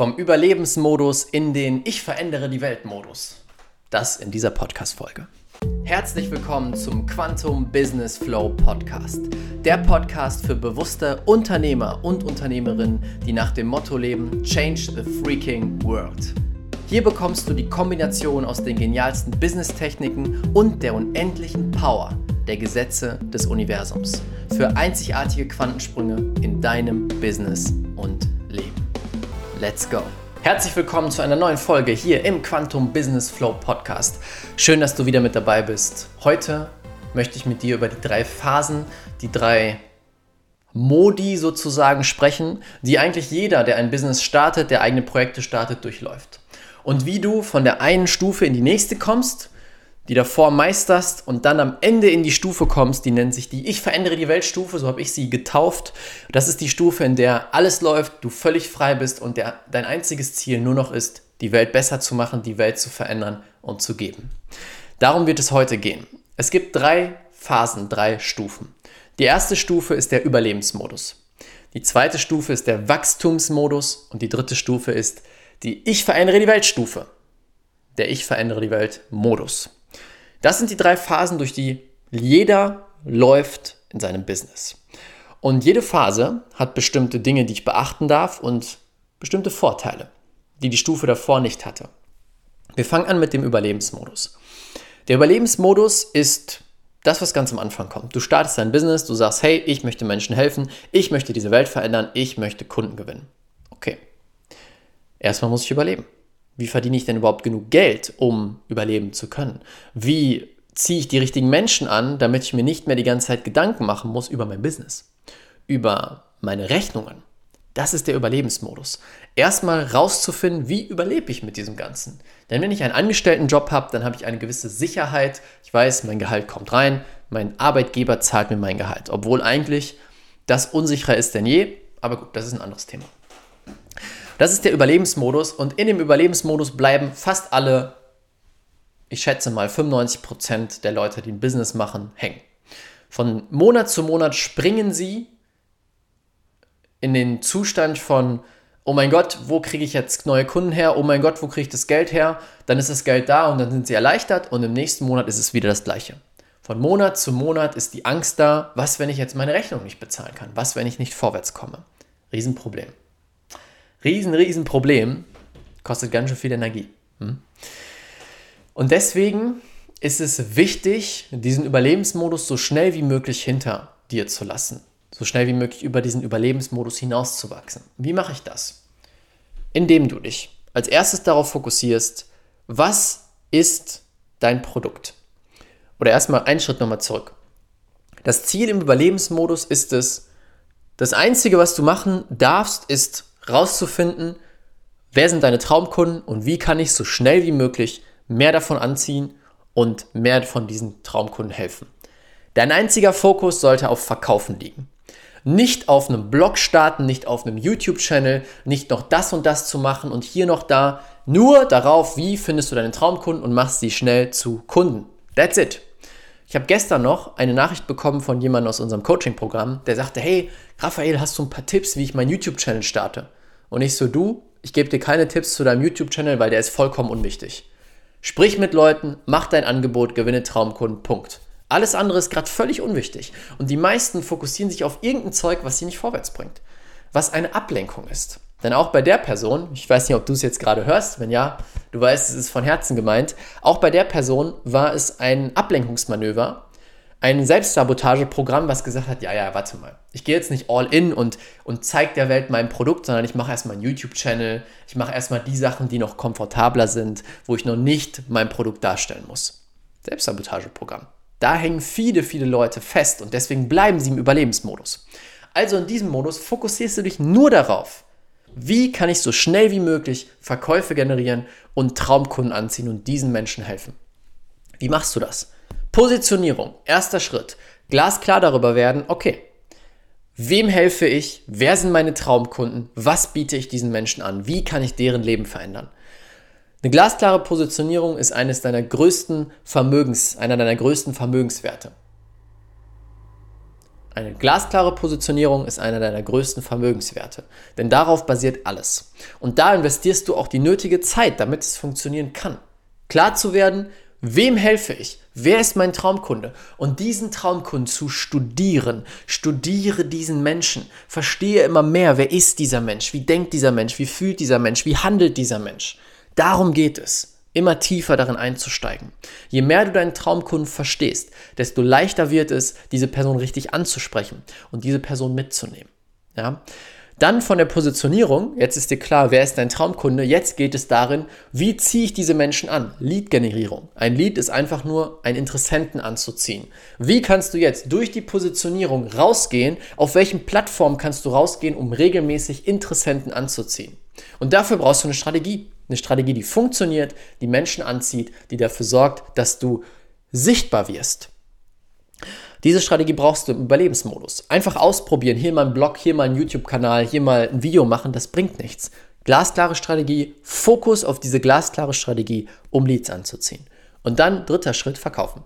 Vom Überlebensmodus in den Ich verändere die Welt-Modus. Das in dieser Podcast-Folge. Herzlich willkommen zum Quantum Business Flow Podcast. Der Podcast für bewusste Unternehmer und Unternehmerinnen, die nach dem Motto leben: Change the freaking world. Hier bekommst du die Kombination aus den genialsten Business-Techniken und der unendlichen Power der Gesetze des Universums für einzigartige Quantensprünge in deinem Business und. Let's go! Herzlich willkommen zu einer neuen Folge hier im Quantum Business Flow Podcast. Schön, dass du wieder mit dabei bist. Heute möchte ich mit dir über die drei Phasen, die drei Modi sozusagen sprechen, die eigentlich jeder, der ein Business startet, der eigene Projekte startet, durchläuft. Und wie du von der einen Stufe in die nächste kommst die davor meisterst und dann am Ende in die Stufe kommst, die nennt sich die Ich verändere die Weltstufe, so habe ich sie getauft. Das ist die Stufe, in der alles läuft, du völlig frei bist und der, dein einziges Ziel nur noch ist, die Welt besser zu machen, die Welt zu verändern und zu geben. Darum wird es heute gehen. Es gibt drei Phasen, drei Stufen. Die erste Stufe ist der Überlebensmodus. Die zweite Stufe ist der Wachstumsmodus und die dritte Stufe ist die Ich verändere die Weltstufe. Der Ich verändere die Welt Modus. Das sind die drei Phasen, durch die jeder läuft in seinem Business. Und jede Phase hat bestimmte Dinge, die ich beachten darf und bestimmte Vorteile, die die Stufe davor nicht hatte. Wir fangen an mit dem Überlebensmodus. Der Überlebensmodus ist das, was ganz am Anfang kommt. Du startest dein Business, du sagst, hey, ich möchte Menschen helfen, ich möchte diese Welt verändern, ich möchte Kunden gewinnen. Okay. Erstmal muss ich überleben. Wie verdiene ich denn überhaupt genug Geld, um überleben zu können? Wie ziehe ich die richtigen Menschen an, damit ich mir nicht mehr die ganze Zeit Gedanken machen muss über mein Business, über meine Rechnungen? Das ist der Überlebensmodus. Erstmal rauszufinden, wie überlebe ich mit diesem Ganzen. Denn wenn ich einen Angestelltenjob habe, dann habe ich eine gewisse Sicherheit. Ich weiß, mein Gehalt kommt rein, mein Arbeitgeber zahlt mir mein Gehalt. Obwohl eigentlich das unsicherer ist denn je. Aber gut, das ist ein anderes Thema. Das ist der Überlebensmodus und in dem Überlebensmodus bleiben fast alle, ich schätze mal 95% der Leute, die ein Business machen, hängen. Von Monat zu Monat springen sie in den Zustand von, oh mein Gott, wo kriege ich jetzt neue Kunden her? Oh mein Gott, wo kriege ich das Geld her? Dann ist das Geld da und dann sind sie erleichtert und im nächsten Monat ist es wieder das gleiche. Von Monat zu Monat ist die Angst da, was, wenn ich jetzt meine Rechnung nicht bezahlen kann? Was, wenn ich nicht vorwärts komme? Riesenproblem. Riesen, riesen Problem. Kostet ganz schön viel Energie. Hm? Und deswegen ist es wichtig, diesen Überlebensmodus so schnell wie möglich hinter dir zu lassen. So schnell wie möglich über diesen Überlebensmodus hinauszuwachsen. Wie mache ich das? Indem du dich als erstes darauf fokussierst, was ist dein Produkt? Oder erstmal einen Schritt nochmal zurück. Das Ziel im Überlebensmodus ist es, das Einzige, was du machen darfst, ist rauszufinden, wer sind deine Traumkunden und wie kann ich so schnell wie möglich mehr davon anziehen und mehr von diesen Traumkunden helfen. Dein einziger Fokus sollte auf Verkaufen liegen. Nicht auf einem Blog starten, nicht auf einem YouTube-Channel, nicht noch das und das zu machen und hier noch da. Nur darauf, wie findest du deine Traumkunden und machst sie schnell zu Kunden. That's it. Ich habe gestern noch eine Nachricht bekommen von jemandem aus unserem Coaching-Programm, der sagte, hey, Raphael, hast du ein paar Tipps, wie ich meinen YouTube-Channel starte? Und ich so, du, ich gebe dir keine Tipps zu deinem YouTube-Channel, weil der ist vollkommen unwichtig. Sprich mit Leuten, mach dein Angebot, gewinne Traumkunden, Punkt. Alles andere ist gerade völlig unwichtig. Und die meisten fokussieren sich auf irgendein Zeug, was sie nicht vorwärts bringt. Was eine Ablenkung ist. Denn auch bei der Person, ich weiß nicht, ob du es jetzt gerade hörst, wenn ja, du weißt, es ist von Herzen gemeint, auch bei der Person war es ein Ablenkungsmanöver, ein Selbstsabotageprogramm, was gesagt hat, ja, ja, warte mal, ich gehe jetzt nicht all in und, und zeige der Welt mein Produkt, sondern ich mache erstmal einen YouTube-Channel, ich mache erstmal die Sachen, die noch komfortabler sind, wo ich noch nicht mein Produkt darstellen muss. Selbstsabotageprogramm. Da hängen viele, viele Leute fest und deswegen bleiben sie im Überlebensmodus. Also in diesem Modus fokussierst du dich nur darauf, wie kann ich so schnell wie möglich Verkäufe generieren und Traumkunden anziehen und diesen Menschen helfen? Wie machst du das? Positionierung, erster Schritt. Glasklar darüber werden, okay, wem helfe ich? Wer sind meine Traumkunden? Was biete ich diesen Menschen an? Wie kann ich deren Leben verändern? Eine glasklare Positionierung ist eines deiner größten Vermögens, einer deiner größten Vermögenswerte. Eine glasklare Positionierung ist einer deiner größten Vermögenswerte, denn darauf basiert alles. Und da investierst du auch die nötige Zeit, damit es funktionieren kann. Klar zu werden, wem helfe ich? Wer ist mein Traumkunde? Und diesen Traumkunden zu studieren. Studiere diesen Menschen. Verstehe immer mehr, wer ist dieser Mensch? Wie denkt dieser Mensch? Wie fühlt dieser Mensch? Wie handelt dieser Mensch? Darum geht es immer tiefer darin einzusteigen. Je mehr du deinen Traumkunden verstehst, desto leichter wird es, diese Person richtig anzusprechen und diese Person mitzunehmen. Ja? Dann von der Positionierung, jetzt ist dir klar, wer ist dein Traumkunde, jetzt geht es darin, wie ziehe ich diese Menschen an? Lead-Generierung. Ein Lead ist einfach nur, einen Interessenten anzuziehen. Wie kannst du jetzt durch die Positionierung rausgehen? Auf welchen Plattformen kannst du rausgehen, um regelmäßig Interessenten anzuziehen? Und dafür brauchst du eine Strategie. Eine Strategie, die funktioniert, die Menschen anzieht, die dafür sorgt, dass du sichtbar wirst. Diese Strategie brauchst du im Überlebensmodus. Einfach ausprobieren, hier mal einen Blog, hier mal einen YouTube-Kanal, hier mal ein Video machen, das bringt nichts. Glasklare Strategie, Fokus auf diese glasklare Strategie, um Leads anzuziehen. Und dann dritter Schritt, verkaufen.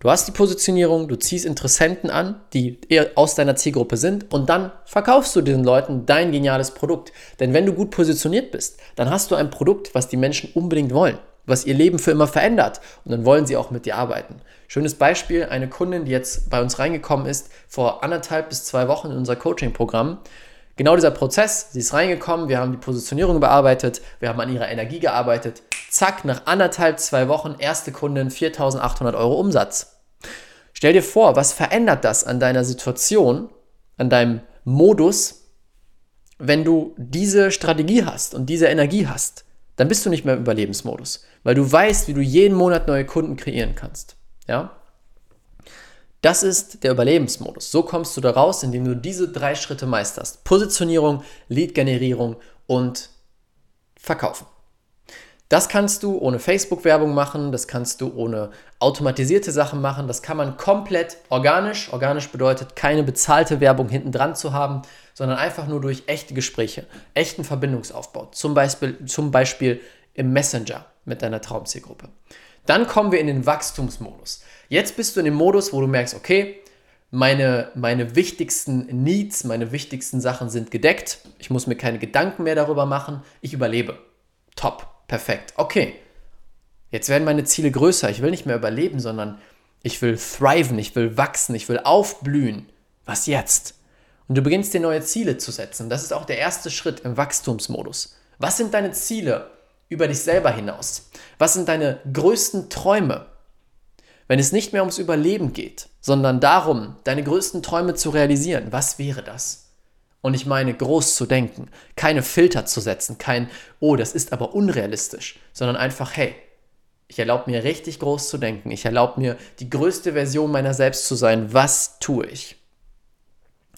Du hast die Positionierung, du ziehst Interessenten an, die eher aus deiner Zielgruppe sind und dann verkaufst du diesen Leuten dein geniales Produkt. Denn wenn du gut positioniert bist, dann hast du ein Produkt, was die Menschen unbedingt wollen, was ihr Leben für immer verändert und dann wollen sie auch mit dir arbeiten. Schönes Beispiel, eine Kundin, die jetzt bei uns reingekommen ist, vor anderthalb bis zwei Wochen in unser Coaching-Programm. Genau dieser Prozess, sie ist reingekommen, wir haben die Positionierung bearbeitet, wir haben an ihrer Energie gearbeitet. Zack, nach anderthalb, zwei Wochen, erste Kundin, 4.800 Euro Umsatz. Stell dir vor, was verändert das an deiner Situation, an deinem Modus, wenn du diese Strategie hast und diese Energie hast? Dann bist du nicht mehr im Überlebensmodus, weil du weißt, wie du jeden Monat neue Kunden kreieren kannst. Ja? Das ist der Überlebensmodus. So kommst du da raus, indem du diese drei Schritte meisterst. Positionierung, Lead-Generierung und Verkaufen. Das kannst du ohne Facebook-Werbung machen, das kannst du ohne automatisierte Sachen machen, das kann man komplett organisch. Organisch bedeutet, keine bezahlte Werbung hinten dran zu haben, sondern einfach nur durch echte Gespräche, echten Verbindungsaufbau, zum Beispiel, zum Beispiel im Messenger mit deiner Traumzielgruppe. Dann kommen wir in den Wachstumsmodus. Jetzt bist du in dem Modus, wo du merkst, okay, meine, meine wichtigsten Needs, meine wichtigsten Sachen sind gedeckt. Ich muss mir keine Gedanken mehr darüber machen. Ich überlebe. Top. Perfekt. Okay. Jetzt werden meine Ziele größer. Ich will nicht mehr überleben, sondern ich will thriven, ich will wachsen, ich will aufblühen. Was jetzt? Und du beginnst dir neue Ziele zu setzen. Das ist auch der erste Schritt im Wachstumsmodus. Was sind deine Ziele über dich selber hinaus? Was sind deine größten Träume? Wenn es nicht mehr ums Überleben geht, sondern darum, deine größten Träume zu realisieren, was wäre das? Und ich meine, groß zu denken, keine Filter zu setzen, kein, oh, das ist aber unrealistisch, sondern einfach, hey, ich erlaube mir richtig groß zu denken, ich erlaube mir die größte Version meiner selbst zu sein. Was tue ich?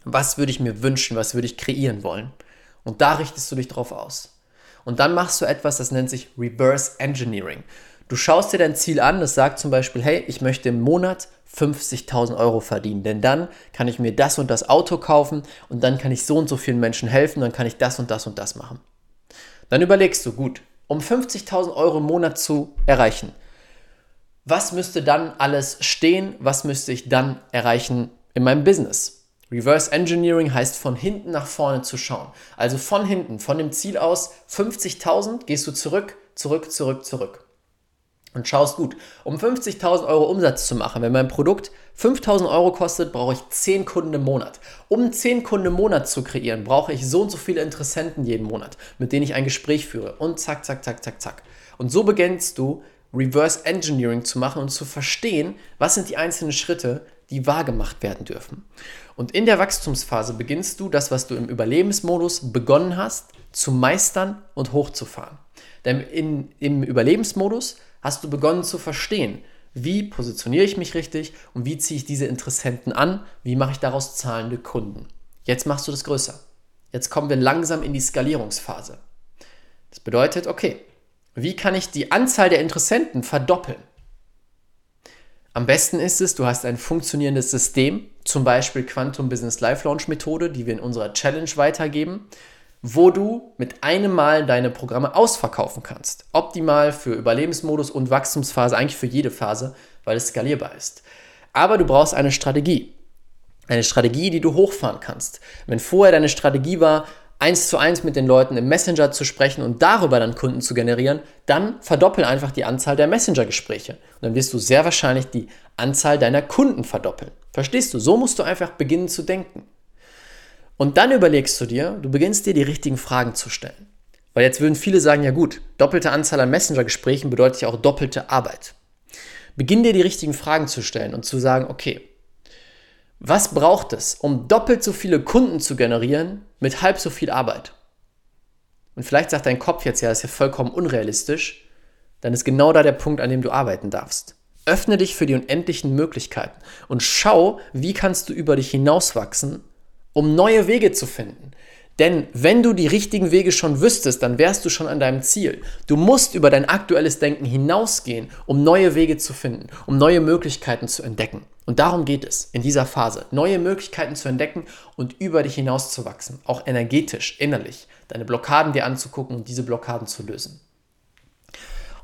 Was würde ich mir wünschen, was würde ich kreieren wollen? Und da richtest du dich drauf aus. Und dann machst du etwas, das nennt sich Reverse Engineering. Du schaust dir dein Ziel an, das sagt zum Beispiel, hey, ich möchte im Monat 50.000 Euro verdienen, denn dann kann ich mir das und das Auto kaufen und dann kann ich so und so vielen Menschen helfen, dann kann ich das und das und das machen. Dann überlegst du, gut, um 50.000 Euro im Monat zu erreichen, was müsste dann alles stehen, was müsste ich dann erreichen in meinem Business? Reverse Engineering heißt von hinten nach vorne zu schauen. Also von hinten, von dem Ziel aus 50.000 gehst du zurück, zurück, zurück, zurück und schaust gut. Um 50.000 Euro Umsatz zu machen, wenn mein Produkt 5.000 Euro kostet, brauche ich 10 Kunden im Monat. Um 10 Kunden im Monat zu kreieren, brauche ich so und so viele Interessenten jeden Monat, mit denen ich ein Gespräch führe. Und zack, zack, zack, zack, zack. Und so beginnst du Reverse Engineering zu machen und zu verstehen, was sind die einzelnen Schritte, die wahrgemacht werden dürfen. Und in der Wachstumsphase beginnst du das, was du im Überlebensmodus begonnen hast, zu meistern und hochzufahren. Denn in, im Überlebensmodus hast du begonnen zu verstehen, wie positioniere ich mich richtig und wie ziehe ich diese Interessenten an, wie mache ich daraus zahlende Kunden. Jetzt machst du das größer. Jetzt kommen wir langsam in die Skalierungsphase. Das bedeutet, okay, wie kann ich die Anzahl der Interessenten verdoppeln? Am besten ist es, du hast ein funktionierendes System, zum Beispiel Quantum Business Life Launch Methode, die wir in unserer Challenge weitergeben wo du mit einem Mal deine Programme ausverkaufen kannst. Optimal für Überlebensmodus und Wachstumsphase, eigentlich für jede Phase, weil es skalierbar ist. Aber du brauchst eine Strategie. Eine Strategie, die du hochfahren kannst. Wenn vorher deine Strategie war, eins zu eins mit den Leuten im Messenger zu sprechen und darüber dann Kunden zu generieren, dann verdoppel einfach die Anzahl der Messenger-Gespräche. Und dann wirst du sehr wahrscheinlich die Anzahl deiner Kunden verdoppeln. Verstehst du? So musst du einfach beginnen zu denken. Und dann überlegst du dir, du beginnst dir die richtigen Fragen zu stellen. Weil jetzt würden viele sagen, ja gut, doppelte Anzahl an Messenger-Gesprächen bedeutet ja auch doppelte Arbeit. Beginn dir die richtigen Fragen zu stellen und zu sagen, okay, was braucht es, um doppelt so viele Kunden zu generieren mit halb so viel Arbeit? Und vielleicht sagt dein Kopf jetzt, ja, das ist ja vollkommen unrealistisch. Dann ist genau da der Punkt, an dem du arbeiten darfst. Öffne dich für die unendlichen Möglichkeiten und schau, wie kannst du über dich hinauswachsen, um neue Wege zu finden. Denn wenn du die richtigen Wege schon wüsstest, dann wärst du schon an deinem Ziel. Du musst über dein aktuelles Denken hinausgehen, um neue Wege zu finden, um neue Möglichkeiten zu entdecken. Und darum geht es in dieser Phase, neue Möglichkeiten zu entdecken und über dich hinauszuwachsen, auch energetisch, innerlich, deine Blockaden dir anzugucken und diese Blockaden zu lösen.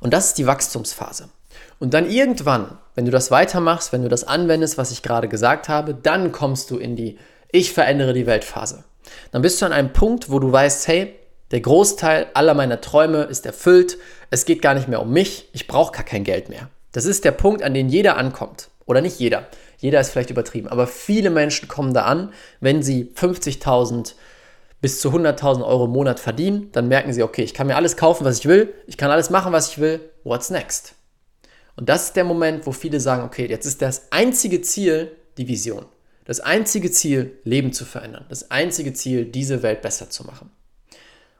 Und das ist die Wachstumsphase. Und dann irgendwann, wenn du das weitermachst, wenn du das anwendest, was ich gerade gesagt habe, dann kommst du in die Ich verändere die Weltphase. Dann bist du an einem Punkt, wo du weißt, hey, der Großteil aller meiner Träume ist erfüllt, es geht gar nicht mehr um mich, ich brauche gar kein Geld mehr. Das ist der Punkt, an den jeder ankommt. Oder nicht jeder. Jeder ist vielleicht übertrieben. Aber viele Menschen kommen da an, wenn sie 50.000 bis zu 100.000 Euro im Monat verdienen, dann merken sie, okay, ich kann mir alles kaufen, was ich will, ich kann alles machen, was ich will, what's next? Und das ist der Moment, wo viele sagen, okay, jetzt ist das einzige Ziel die Vision. Das einzige Ziel, Leben zu verändern. Das einzige Ziel, diese Welt besser zu machen.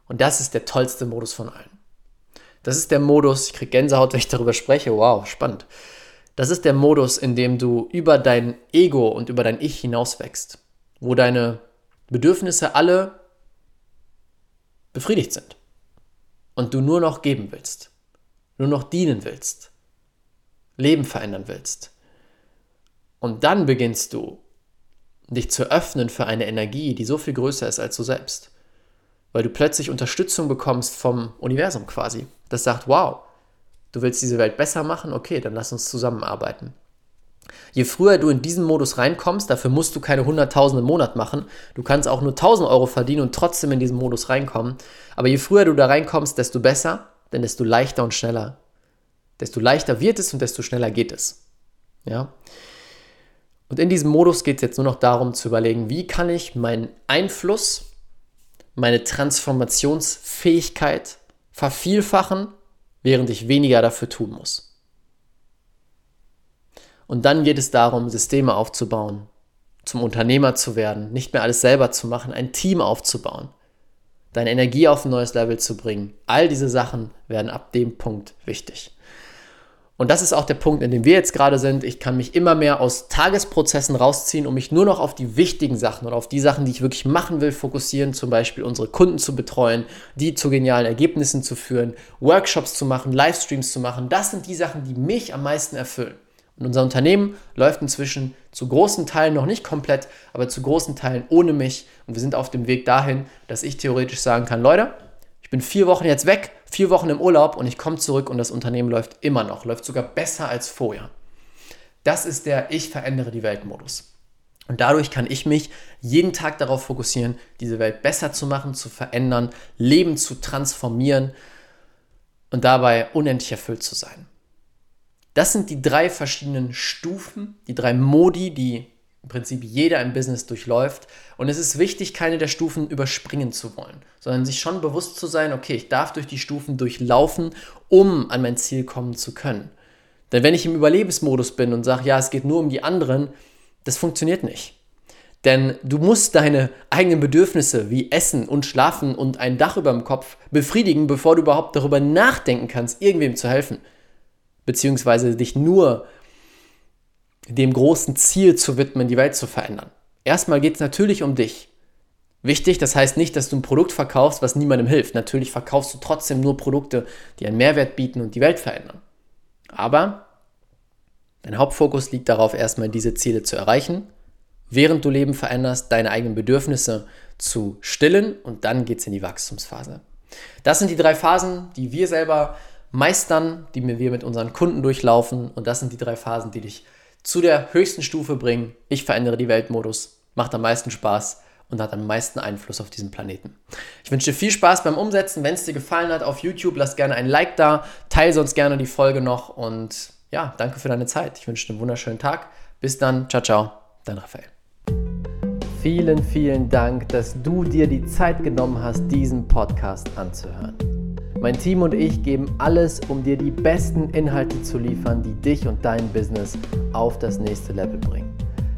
Und das ist der tollste Modus von allen. Das ist der Modus, ich kriege Gänsehaut, wenn ich darüber spreche. Wow, spannend. Das ist der Modus, in dem du über dein Ego und über dein Ich hinauswächst. Wo deine Bedürfnisse alle befriedigt sind. Und du nur noch geben willst. Nur noch dienen willst. Leben verändern willst. Und dann beginnst du dich zu öffnen für eine Energie, die so viel größer ist als du selbst. Weil du plötzlich Unterstützung bekommst vom Universum quasi. Das sagt, wow, du willst diese Welt besser machen, okay, dann lass uns zusammenarbeiten. Je früher du in diesen Modus reinkommst, dafür musst du keine 100.000 im Monat machen, du kannst auch nur 1000 Euro verdienen und trotzdem in diesen Modus reinkommen. Aber je früher du da reinkommst, desto besser, denn desto leichter und schneller. Desto leichter wird es und desto schneller geht es. Ja? Und in diesem Modus geht es jetzt nur noch darum zu überlegen, wie kann ich meinen Einfluss, meine Transformationsfähigkeit vervielfachen, während ich weniger dafür tun muss. Und dann geht es darum, Systeme aufzubauen, zum Unternehmer zu werden, nicht mehr alles selber zu machen, ein Team aufzubauen, deine Energie auf ein neues Level zu bringen. All diese Sachen werden ab dem Punkt wichtig. Und das ist auch der Punkt, in dem wir jetzt gerade sind. Ich kann mich immer mehr aus Tagesprozessen rausziehen, um mich nur noch auf die wichtigen Sachen oder auf die Sachen, die ich wirklich machen will, fokussieren. Zum Beispiel unsere Kunden zu betreuen, die zu genialen Ergebnissen zu führen, Workshops zu machen, Livestreams zu machen. Das sind die Sachen, die mich am meisten erfüllen. Und unser Unternehmen läuft inzwischen zu großen Teilen noch nicht komplett, aber zu großen Teilen ohne mich. Und wir sind auf dem Weg dahin, dass ich theoretisch sagen kann, Leute, ich bin vier Wochen jetzt weg vier Wochen im Urlaub und ich komme zurück und das Unternehmen läuft immer noch, läuft sogar besser als vorher. Das ist der Ich verändere die Welt-Modus. Und dadurch kann ich mich jeden Tag darauf fokussieren, diese Welt besser zu machen, zu verändern, Leben zu transformieren und dabei unendlich erfüllt zu sein. Das sind die drei verschiedenen Stufen, die drei Modi, die im Prinzip jeder im Business durchläuft. Und es ist wichtig, keine der Stufen überspringen zu wollen, sondern sich schon bewusst zu sein, okay, ich darf durch die Stufen durchlaufen, um an mein Ziel kommen zu können. Denn wenn ich im Überlebensmodus bin und sage, ja, es geht nur um die anderen, das funktioniert nicht. Denn du musst deine eigenen Bedürfnisse wie Essen und Schlafen und ein Dach über dem Kopf befriedigen, bevor du überhaupt darüber nachdenken kannst, irgendwem zu helfen. Beziehungsweise dich nur dem großen Ziel zu widmen, die Welt zu verändern. Erstmal geht es natürlich um dich. Wichtig, das heißt nicht, dass du ein Produkt verkaufst, was niemandem hilft. Natürlich verkaufst du trotzdem nur Produkte, die einen Mehrwert bieten und die Welt verändern. Aber dein Hauptfokus liegt darauf, erstmal diese Ziele zu erreichen, während du Leben veränderst, deine eigenen Bedürfnisse zu stillen und dann geht es in die Wachstumsphase. Das sind die drei Phasen, die wir selber meistern, die wir mit unseren Kunden durchlaufen und das sind die drei Phasen, die dich zu der höchsten Stufe bringen. Ich verändere die Weltmodus. Macht am meisten Spaß und hat am meisten Einfluss auf diesen Planeten. Ich wünsche dir viel Spaß beim Umsetzen. Wenn es dir gefallen hat auf YouTube, lass gerne ein Like da, teile sonst gerne die Folge noch und ja, danke für deine Zeit. Ich wünsche dir einen wunderschönen Tag. Bis dann. Ciao, ciao. Dein Raphael. Vielen, vielen Dank, dass du dir die Zeit genommen hast, diesen Podcast anzuhören. Mein Team und ich geben alles, um dir die besten Inhalte zu liefern, die dich und dein Business auf das nächste Level bringen.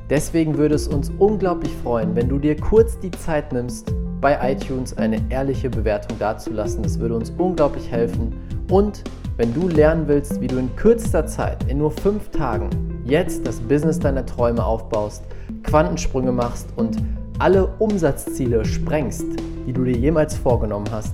Deswegen würde es uns unglaublich freuen, wenn du dir kurz die Zeit nimmst, bei iTunes eine ehrliche Bewertung dazulassen. Das würde uns unglaublich helfen. Und wenn du lernen willst, wie du in kürzester Zeit, in nur fünf Tagen, jetzt das Business deiner Träume aufbaust, Quantensprünge machst und alle Umsatzziele sprengst, die du dir jemals vorgenommen hast,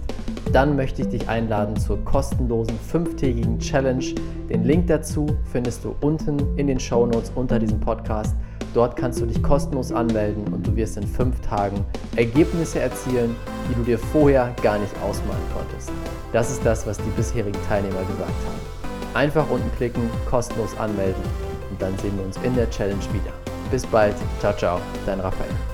dann möchte ich dich einladen zur kostenlosen fünftägigen Challenge. Den Link dazu findest du unten in den Show Notes unter diesem Podcast. Dort kannst du dich kostenlos anmelden und du wirst in fünf Tagen Ergebnisse erzielen, die du dir vorher gar nicht ausmalen konntest. Das ist das, was die bisherigen Teilnehmer gesagt haben. Einfach unten klicken, kostenlos anmelden und dann sehen wir uns in der Challenge wieder. Bis bald, ciao, ciao, dein Raphael.